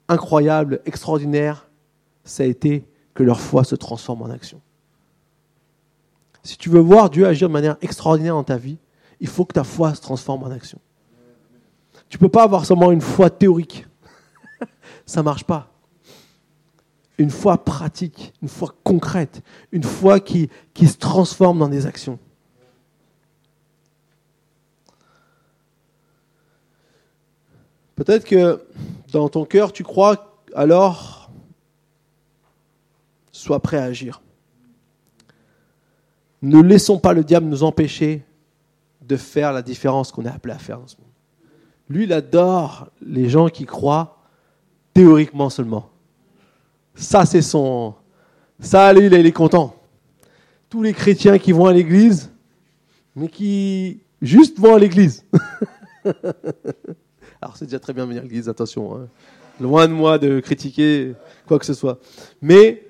S1: incroyable, extraordinaire, ça a été que leur foi se transforme en action. Si tu veux voir Dieu agir de manière extraordinaire dans ta vie, il faut que ta foi se transforme en action. Tu ne peux pas avoir seulement une foi théorique. Ça ne marche pas. Une foi pratique, une foi concrète, une foi qui, qui se transforme dans des actions. Peut-être que dans ton cœur, tu crois alors, sois prêt à agir. Ne laissons pas le diable nous empêcher de faire la différence qu'on est appelé à faire dans ce monde. Lui, il adore les gens qui croient théoriquement seulement. Ça, c'est son. Ça, lui, il est content. Tous les chrétiens qui vont à l'église, mais qui juste vont à l'église. Alors c'est déjà très bien venir à attention. Hein. Loin de moi de critiquer quoi que ce soit. Mais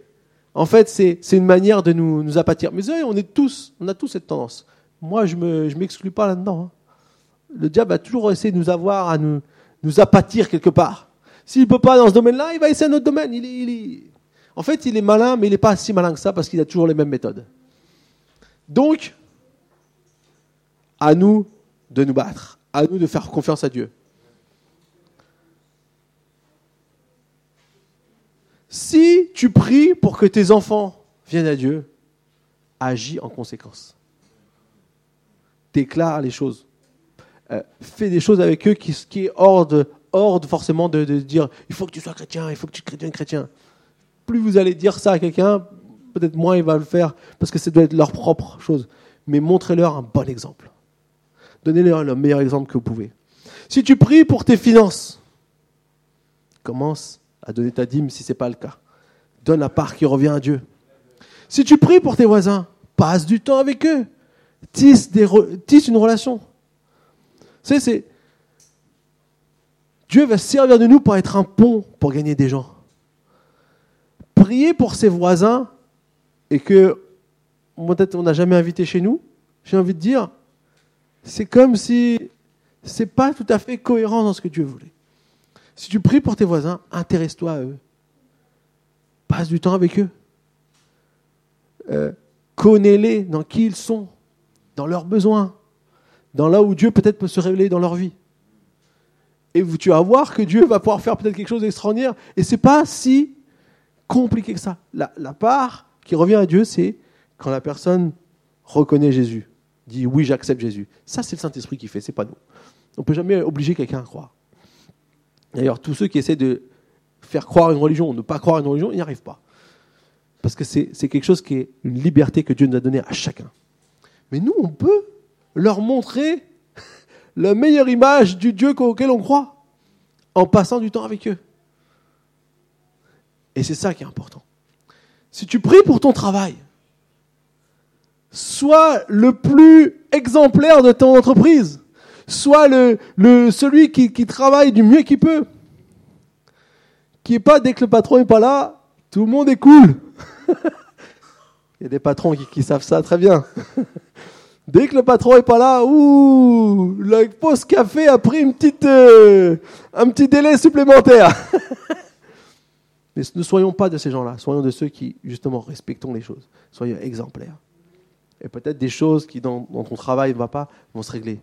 S1: en fait, c'est une manière de nous, nous apathir. Mais on est tous, on a tous cette tendance. Moi, je ne je m'exclus pas là-dedans. Hein. Le diable va toujours essayer de nous avoir, à nous, nous apathir quelque part. S'il ne peut pas dans ce domaine-là, il va essayer un autre domaine. Il il. En fait, il est malin, mais il n'est pas si malin que ça parce qu'il a toujours les mêmes méthodes. Donc, à nous de nous battre, à nous de faire confiance à Dieu. Si tu pries pour que tes enfants viennent à Dieu, agis en conséquence. Déclare les choses. Euh, fais des choses avec eux qui, qui est hors, de, forcément de, dire il faut que tu sois chrétien, il faut que tu sois chrétien. Plus vous allez dire ça à quelqu'un, peut-être moins il va le faire parce que ça doit être leur propre chose. Mais montrez-leur un bon exemple. Donnez-leur le meilleur exemple que vous pouvez. Si tu pries pour tes finances, commence à donner ta dîme si ce n'est pas le cas. Donne la part qui revient à Dieu. Si tu pries pour tes voisins, passe du temps avec eux. Tisse, une relation. Tu c'est. Dieu va servir de nous pour être un pont pour gagner des gens. Prier pour ses voisins et que peut-être on n'a jamais invité chez nous, j'ai envie de dire, c'est comme si c'est pas tout à fait cohérent dans ce que Dieu voulait. Si tu pries pour tes voisins, intéresse-toi à eux. Passe du temps avec eux. Euh, connais-les dans qui ils sont, dans leurs besoins, dans là où Dieu peut-être peut se révéler dans leur vie. Et tu vas voir que Dieu va pouvoir faire peut-être quelque chose d'extraordinaire. Et ce n'est pas si compliqué que ça. La, part qui revient à Dieu, c'est quand la personne reconnaît Jésus, dit oui, j'accepte Jésus. Ça, c'est le Saint-Esprit qui fait, c'est pas nous. On ne peut jamais obliger quelqu'un à croire. D'ailleurs, tous ceux qui essaient de faire croire une religion ou ne pas croire une religion, ils n'y arrivent pas. Parce que c'est quelque chose qui est une liberté que Dieu nous a donnée à chacun. Mais nous, on peut leur montrer la meilleure image du Dieu auquel on croit en passant du temps avec eux. Et c'est ça qui est important. Si tu pries pour ton travail, sois le plus exemplaire de ton entreprise. Le, celui qui, travaille du mieux qu'il peut. Qui est pas, dès que le patron est pas là, tout le monde est cool. Il y a des patrons qui, savent ça très bien. Dès que le patron est pas là, ouh, la pause café a pris une euh, un petit délai supplémentaire. Mais ne soyons pas de ces gens-là, soyons de ceux qui, justement, respectons les choses, soyons exemplaires. Et peut-être des choses qui, dans, ton travail, ne vont pas, vont se régler.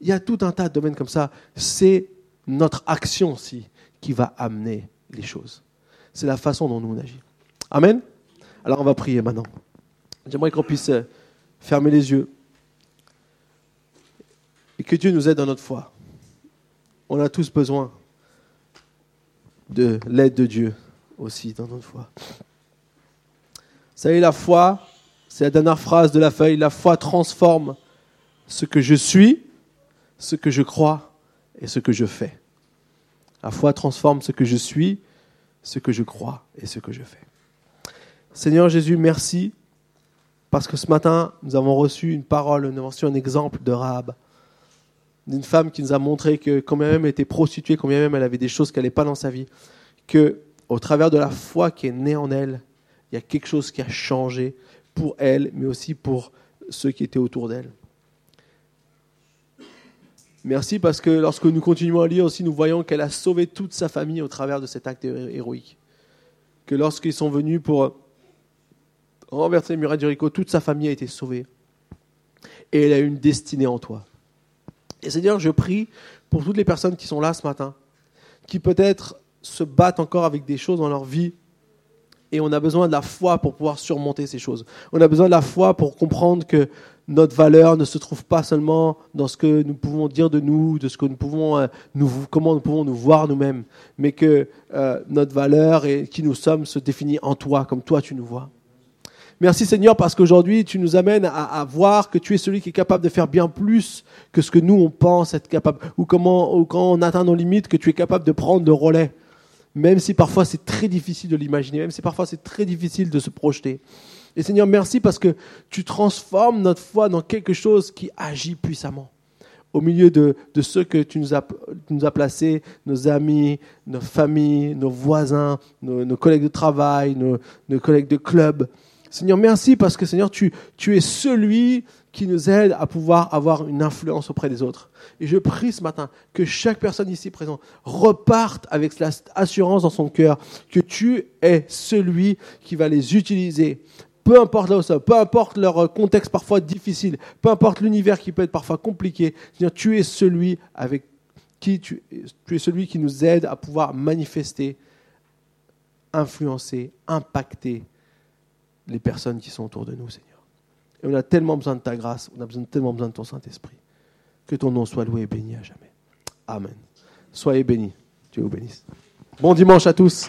S1: Il y a tout un tas de domaines comme ça. C'est notre action aussi qui va amener les choses. C'est la façon dont nous on agit. Amen. Alors on va prier maintenant. J'aimerais qu'on puisse euh, fermer les yeux et que Dieu nous aide dans notre foi. On a tous besoin de l'aide de Dieu aussi dans notre foi. Vous savez, la foi, c'est la dernière phrase de la feuille, la foi transforme ce que je suis, ce que je crois et ce que je fais. La foi transforme ce que je suis, ce que je crois et ce que je fais. Seigneur Jésus, merci parce que ce matin, nous avons reçu une parole, nous avons reçu un exemple de Rahab, d'une femme qui nous a montré que combien même elle était prostituée, combien même elle avait des choses qu'elle n'allait pas dans sa vie, que au travers de la foi qui est née en elle, il y a quelque chose qui a changé pour elle, mais aussi pour ceux qui étaient autour d'elle. Merci parce que lorsque nous continuons à lire aussi, nous voyons qu'elle a sauvé toute sa famille au travers de cet acte héroïque. Que lorsqu'ils sont venus pour renverser les murailles de Jéricho, toute sa famille a été sauvée. Et elle a une destinée en toi. Et Seigneur, je prie pour toutes les personnes qui sont là ce matin, qui peut-être se battent encore avec des choses dans leur vie, et on a besoin de la foi pour pouvoir surmonter ces choses. On a besoin de la foi pour comprendre que notre valeur ne se trouve pas seulement dans ce que nous pouvons dire de nous, de ce que nous pouvons, euh, nous, comment nous pouvons nous voir nous-mêmes, mais que euh, notre valeur et qui nous sommes se définit en toi, comme toi tu nous vois. Merci Seigneur parce qu'aujourd'hui tu nous amènes à, voir que tu es celui qui est capable de faire bien plus que ce que nous on pense être capable, ou comment, ou quand on atteint nos limites, que tu es capable de prendre le relais, même si parfois c'est très difficile de l'imaginer, même si parfois c'est très difficile de se projeter. Et Seigneur, merci parce que tu transformes notre foi dans quelque chose qui agit puissamment au milieu de, ceux que tu nous, as, placés, nos amis, nos familles, nos voisins, nos, collègues de travail, nos, nos collègues de club. Seigneur, merci parce que Seigneur, tu, tu es celui qui nous aide à pouvoir avoir une influence auprès des autres. Et je prie ce matin que chaque personne ici présente reparte avec cette assurance dans son cœur que tu es celui qui va les utiliser. Peu importe là où ça, peu importe leur contexte parfois difficile, peu importe l'univers qui peut être parfois compliqué, tu es celui avec qui tu, tu es celui qui nous aide à pouvoir manifester, influencer, impacter les personnes qui sont autour de nous, Seigneur. Et on a tellement besoin de ta grâce, on a tellement besoin de ton Saint-Esprit. Que ton nom soit loué et béni à jamais. Amen. Soyez bénis. Dieu vous bénisse. Bon dimanche à tous.